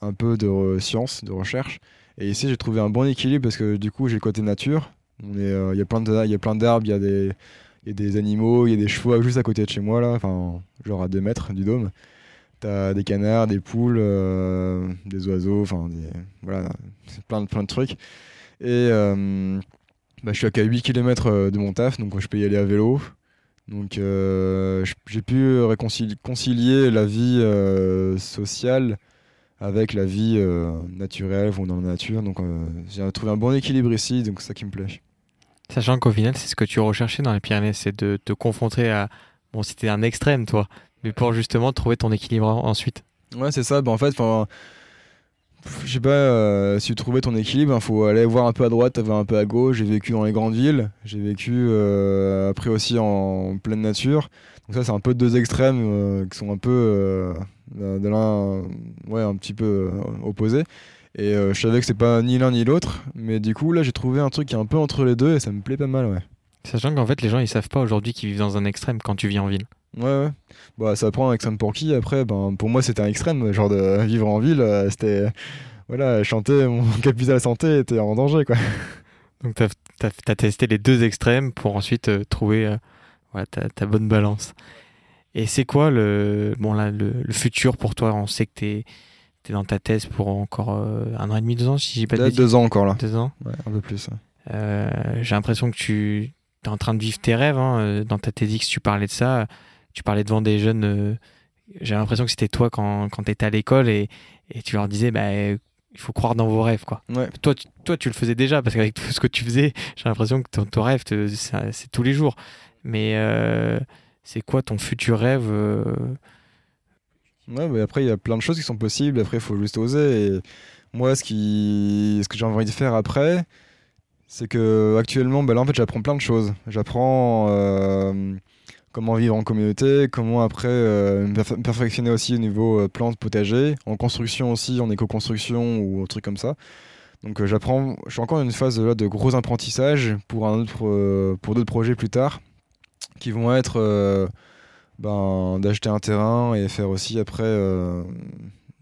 un peu de science, de recherche. Et ici, j'ai trouvé un bon équilibre parce que du coup, j'ai le côté nature. Il y a plein d'arbres, il y a des il y a des animaux, il y a des chevaux juste à côté de chez moi, là, genre à 2 mètres du dôme. T'as des canards, des poules, euh, des oiseaux, enfin, voilà, plein de, plein de trucs. Et euh, bah, je suis à 8 km euh, de mon taf, donc je peux y aller à vélo. Donc j'ai pu concilier la vie sociale avec la vie naturelle, dans la nature. Donc j'ai trouvé un bon équilibre ici, donc c'est ça qui me plaît. Sachant qu'au final, c'est ce que tu recherchais dans les Pyrénées, c'est de te confronter à. Bon, c'était un extrême, toi, mais pour justement trouver ton équilibre ensuite. Ouais, c'est ça. Bah, en fait, je sais pas, euh, si tu trouvais ton équilibre, il hein, faut aller voir un peu à droite, un peu à gauche. J'ai vécu dans les grandes villes, j'ai vécu euh, après aussi en, pleine nature. Donc ça, c'est un peu deux extrêmes euh, qui sont un peu de l'un, ouais, un petit peu opposés. Et euh, je savais que c'est pas ni l'un ni l'autre, mais du coup là j'ai trouvé un truc qui est un peu entre les deux et ça me plaît pas mal, ouais. Sachant qu'en fait les gens ils savent pas aujourd'hui qu'ils vivent dans un extrême quand tu vis en ville. Ouais, ouais. Bah, ça prend un extrême pour qui Après, ben, pour moi, c'était un extrême. Genre de vivre en ville, euh, c'était. Voilà, chanter mon capital santé était en danger, quoi. Donc, tu as, testé les deux extrêmes pour ensuite euh, trouver ta, ta, bonne balance. Et c'est quoi le, bon, là, le, le, futur pour toi? On sait que tu es dans ta thèse pour encore euh, un an et demi, deux ans, si j'ai pas de Deux ans encore là. Deux ans? Un peu plus. Euh, j'ai l'impression que tu es en train de vivre tes rêves. Hein. Euh, dans ta TEDx, tu parlais de ça. Tu parlais devant des jeunes. j'ai l'impression que c'était toi quand, quand tu étais à l'école et, et, tu leur disais bah, il faut croire dans vos rêves. Quoi. Toi, tu, toi, tu le faisais déjà parce qu'avec tout ce que tu faisais, j'ai l'impression que ton, ton rêve, c'est tous les jours. Mais c'est quoi ton futur rêve Ouais, mais après, il y a plein de choses qui sont possibles. Après, il faut juste oser. Et moi, ce, qui... ce que j'ai envie de faire après, c'est que actuellement, bah là, en fait, j'apprends plein de choses. J'apprends euh, comment vivre en communauté, comment après euh, me perfectionner aussi au niveau euh, plantes, potager, en construction aussi, en éco-construction ou un truc comme ça. Donc, j'apprends. Je suis encore dans une phase là, de gros apprentissage pour un autre, pour d'autres projets plus tard, qui vont être ben, d'acheter un terrain et faire aussi après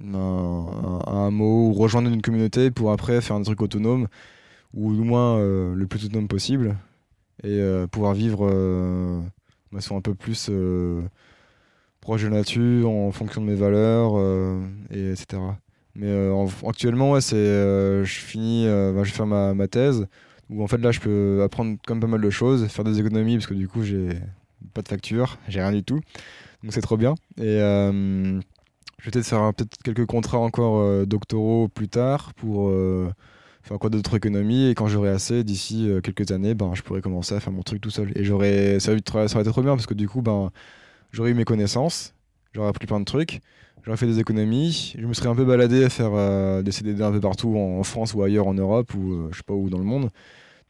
euh, un, mot ou rejoindre une communauté pour après faire un truc autonome ou au moins le plus autonome possible et pouvoir vivre de façon un peu plus proche de nature en fonction de mes valeurs et etc. Mais actuellement ouais, c'est je finis je vais faire ma, ma thèse où en fait là je peux apprendre comme pas mal de choses, faire des économies parce que du coup j'ai pas de facture, j'ai rien du tout. Donc c'est trop bien. Et euh, je vais peut-être faire peut-être quelques contrats encore euh, doctoraux plus tard pour euh, faire encore d'autres économies. Et quand j'aurai assez, d'ici quelques années, ben, je pourrai commencer à faire mon truc tout seul. Et j'aurais, ça, ça aurait été trop bien parce que du coup, ben, j'aurais eu mes connaissances, j'aurais appris plein de trucs. J'aurais fait des économies, je me serais un peu baladé à faire des CDD un peu partout en, France ou ailleurs en Europe ou je sais pas où dans le monde.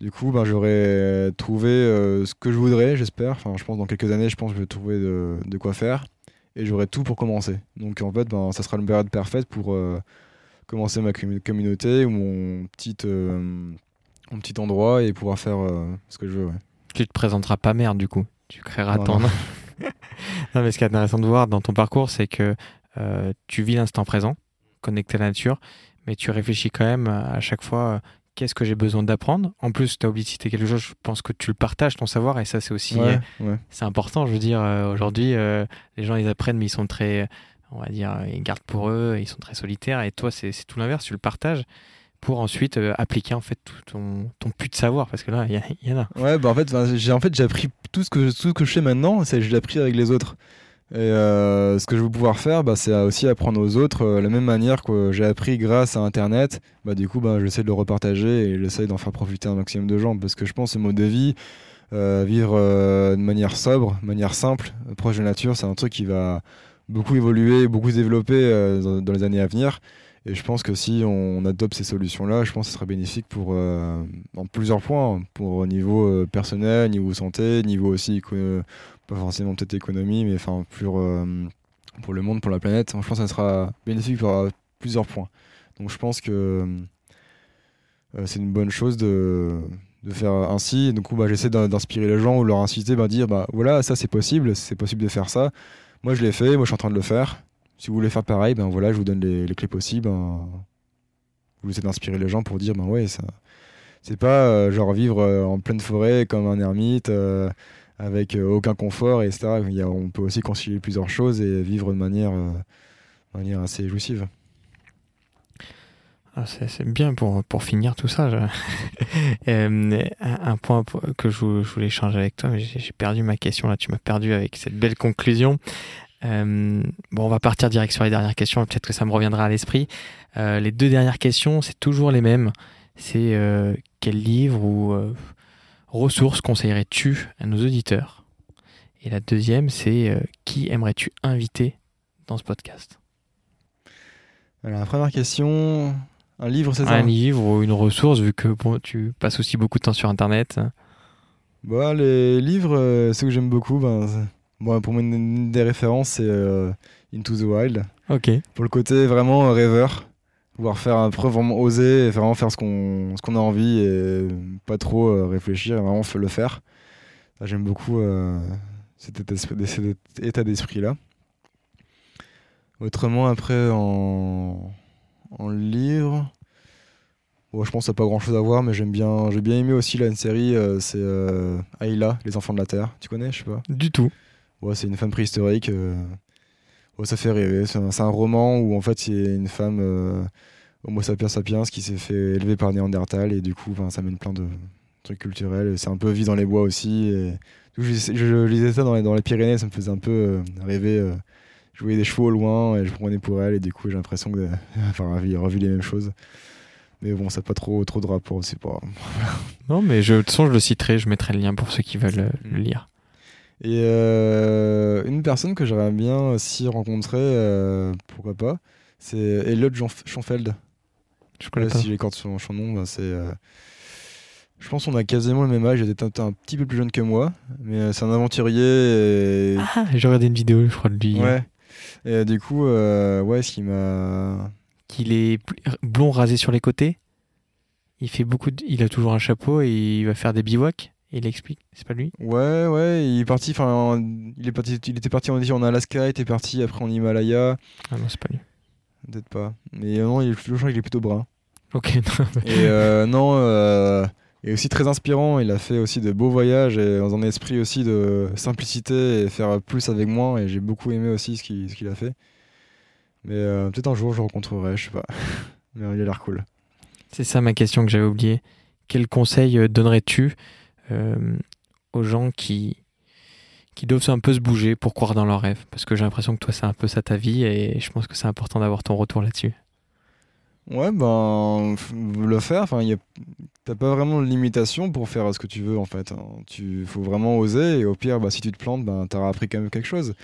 Du coup, ben, j'aurais trouvé euh, ce que je voudrais, j'espère. Enfin, je pense dans quelques années, je pense que je vais trouver de, quoi faire. Et j'aurai tout pour commencer. Donc en fait, ben, ça sera une période parfaite pour euh, commencer ma communauté ou mon petit, euh, mon petit endroit et pouvoir faire ce que je veux. Ouais. Tu te présenteras pas merde du coup. Tu créeras ton. non, mais ce qui est intéressant de voir dans ton parcours, c'est que tu vis l'instant présent, connecté à la nature, mais tu réfléchis quand même à chaque fois qu'est-ce que j'ai besoin d'apprendre. En plus, tu as oublié de citer quelque chose, je pense que tu le partages, ton savoir, et ça, c'est aussi euh, c'est important. Je veux dire, euh, aujourd'hui, euh, les gens, ils apprennent, mais ils sont très, on va dire, ils gardent pour eux, ils sont très solitaires, et toi, c'est tout l'inverse, tu le partages pour ensuite appliquer en fait tout ton, ton put de savoir parce que là il y, en a ouais bah en fait j'ai en fait j'ai appris tout ce que tout ce que je fais maintenant c'est je l'ai appris avec les autres et euh, ce que je veux pouvoir faire, bah, c'est aussi apprendre aux autres euh, la même manière que j'ai appris grâce à Internet. Bah, du coup, bah, j'essaie de le repartager et j'essaie d'en faire profiter un maximum de gens parce que je pense que ce mode de vie, euh, vivre de manière sobre, de manière simple, proche de la nature, c'est un truc qui va beaucoup évoluer, beaucoup se développer dans, les années à venir. Et je pense que si on, adopte ces solutions-là, je pense que ce sera bénéfique pour en plusieurs points, pour au niveau personnel, niveau santé, niveau aussi pas forcément peut-être économie, mais enfin pour, euh, le monde, pour la planète. Je pense que ça sera bénéfique pour euh, plusieurs points. Donc je pense que euh, c'est une bonne chose de, de faire ainsi. Donc bah, j'essaie d'inspirer les gens ou leur inciter bah, dire bah voilà, ça c'est possible, c'est possible de faire ça. Moi je l'ai fait, moi je suis en train de le faire. Si vous voulez faire pareil, ben voilà, je vous donne les, clés possibles. Ben, vous essayez d'inspirer les gens pour dire ben ouais, ça c'est pas genre vivre en pleine forêt comme un ermite avec euh, aucun confort, etc. on peut aussi concilier plusieurs choses et vivre de manière, euh, manière assez jouissive. Ah, c'est bien pour, pour finir tout ça. Euh, un, point que je, voulais échanger avec toi, mais j'ai perdu ma question là, tu m'as perdu avec cette belle conclusion. bon, on va partir direct sur les dernières questions, peut-être que ça me reviendra à l'esprit. les deux dernières questions, c'est toujours les mêmes. C'est quel livre ou ressources conseillerais-tu à nos auditeurs? Et la deuxième, c'est euh, qui aimerais-tu inviter dans ce podcast? Alors, la première question, un livre, c'est ça Un livre ou une ressource, vu que bon, tu passes aussi beaucoup de temps sur Internet. Bah, les livres, euh, ceux que j'aime beaucoup, ben, bon, pour moi, une des références, c'est euh, Into the Wild. Ok. Pour le côté vraiment rêveur pouvoir faire un preuve vraiment oser et vraiment faire ce qu'on a envie et pas trop euh, réfléchir et vraiment le faire j'aime beaucoup euh, cet état d'esprit là autrement après en en livre je pense qu'il n'y a pas grand chose à voir mais j'aime bien j'ai bien aimé aussi là une série euh, c'est Ayla les enfants de la terre tu connais je sais pas? Du tout ouais c'est une femme préhistorique Oh, ça fait rêver. C'est un, roman où en fait c'est une femme euh, Homo sapiens sapiens qui s'est fait élever par Néandertal et du coup ça mène plein de trucs culturels. C'est un peu vie dans les bois aussi. Et... Je, lisais ça dans les, dans les, Pyrénées, ça me faisait un peu euh, rêver. Euh, je voyais des chevaux au loin et je prenais pour elle et du coup j'ai l'impression de enfin revu les mêmes choses. Mais bon, ça n'a pas trop, trop de rapport, c'est pas. non, mais je, de toute façon, je le citerai, je mettrai le lien pour ceux qui veulent le mm. lire. Et euh, une personne que j'aimerais bien aussi rencontrer, euh, pourquoi pas, c'est Elliot Schonfeld. Je connais pas. Si j'écorte son, son nom, ben c'est. Euh, je pense qu'on a quasiment le même âge, il était un, un, petit peu plus jeune que moi, mais c'est un aventurier. Et... Ah, j'ai regardé une vidéo, je crois, de lui. Ouais. Et du coup, ouais, ce qui m'a. Qu'il est blond rasé sur les côtés. Il fait beaucoup de... Il a toujours un chapeau et il va faire des bivouacs il explique, c'est pas lui? Ouais, ouais, il est parti, enfin, il est parti, il était parti en, en Alaska, il était parti après en Himalaya. Ah non, c'est pas lui. peut-être pas. Mais non, il, je crois qu'il est plutôt brun. Ok. et non, et aussi très inspirant. Il a fait aussi de beaux voyages et dans un esprit aussi de simplicité et faire plus avec moins. Et j'ai beaucoup aimé aussi ce qu'il a fait. Mais peut-être un jour je le rencontrerai, je sais pas. Mais il a l'air cool. C'est ça ma question que j'avais oubliée. Quel conseil donnerais-tu aux gens qui, qui doivent un peu se bouger pour croire dans leurs rêves? Parce que j'ai l'impression que toi, c'est un peu ça ta vie et je pense que c'est important d'avoir ton retour là-dessus. Ouais, ben, le faire, enfin, t'as pas vraiment de limitation pour faire ce que tu veux en fait. Hein. Tu faut vraiment oser et au pire, bah, si tu te plantes, ben, t'auras appris quand même quelque chose.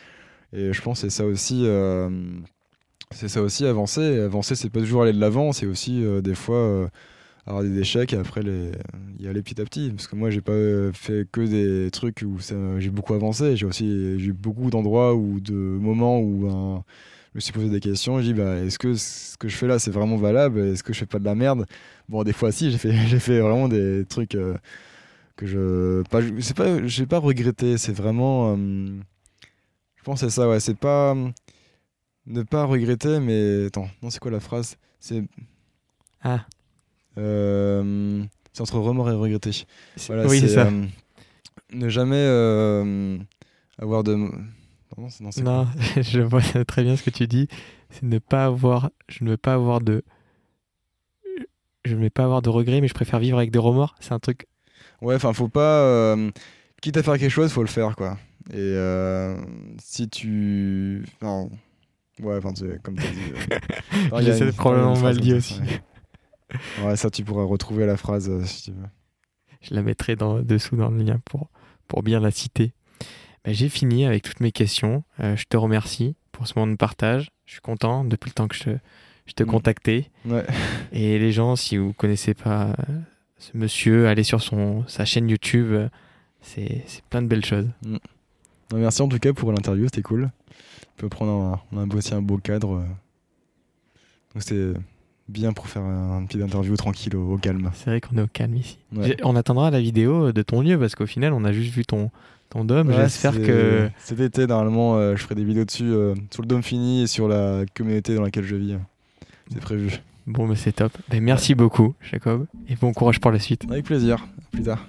Et je pense que c'est ça aussi. Euh, c'est ça aussi avancer. Avancer, c'est pas toujours aller de l'avant, c'est aussi euh, des fois euh, avoir des échecs et après les, y aller petit à petit. Parce que moi, j'ai pas fait que des trucs où j'ai beaucoup avancé. J'ai aussi eu beaucoup d'endroits ou de moments où je me suis posé des questions. J'ai dit, bah, est-ce que ce que je fais là, c'est vraiment valable? Est-ce que je fais pas de la merde? Bon, des fois, si, j'ai fait, j'ai fait vraiment des trucs euh, que je. Pas, c'est pas, j'ai pas regretté. C'est vraiment. Euh, je pense c'est ça, ouais. C'est pas. Ne pas regretter, mais. Attends, non, c'est quoi la phrase? C'est. Ah. Euh, c'est entre remords et regretter. Voilà, oui, c'est ça. Ne jamais avoir de. Non, non je vois très bien ce que tu dis. C'est ne pas avoir. Je ne veux pas avoir de. Je ne veux pas avoir de regrets, mais je préfère vivre avec des remords. C'est un truc. Ouais, enfin, faut pas. quitte à faire quelque chose, faut le faire, quoi. Et si tu. Non. Ouais, enfin, comme tu as dit. J'essaie de probablement mal dit aussi. Ouais, ça, tu pourras retrouver la phrase euh, si tu veux. Je la mettrai dans, dessous dans le lien pour, pour bien la citer. Bah, j'ai fini avec toutes mes questions. Euh, je te remercie pour ce moment de partage. Je suis content depuis le temps que je, je te mm. contactais. Ouais. Et les gens, si vous connaissez pas euh, ce monsieur, allez sur son, sa chaîne YouTube. C'est plein de belles choses. Mm. Merci en tout cas pour l'interview, c'était cool. On peut prendre un, on a aussi un beau cadre. Donc c'était bien pour faire un petit interview tranquille au, calme. C'est vrai qu'on est au calme ici. On attendra la vidéo de ton lieu parce qu'au final, on a juste vu ton, ton dôme. J'espère que. Cet été, normalement, euh, je ferai des vidéos dessus euh, sur le dôme fini et sur la communauté dans laquelle je vis. C'est prévu. Bon, mais c'est top. Ben, merci beaucoup, Jacob, et bon courage pour la suite. Avec plaisir. plus tard.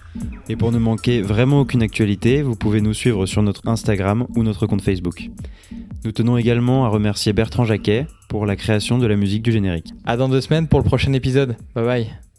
Et pour ne manquer vraiment aucune actualité, vous pouvez nous suivre sur notre Instagram ou notre compte Facebook. Nous tenons également à remercier Bertrand Jacquet pour la création de la musique du générique. À dans deux semaines pour le prochain épisode. Bye bye.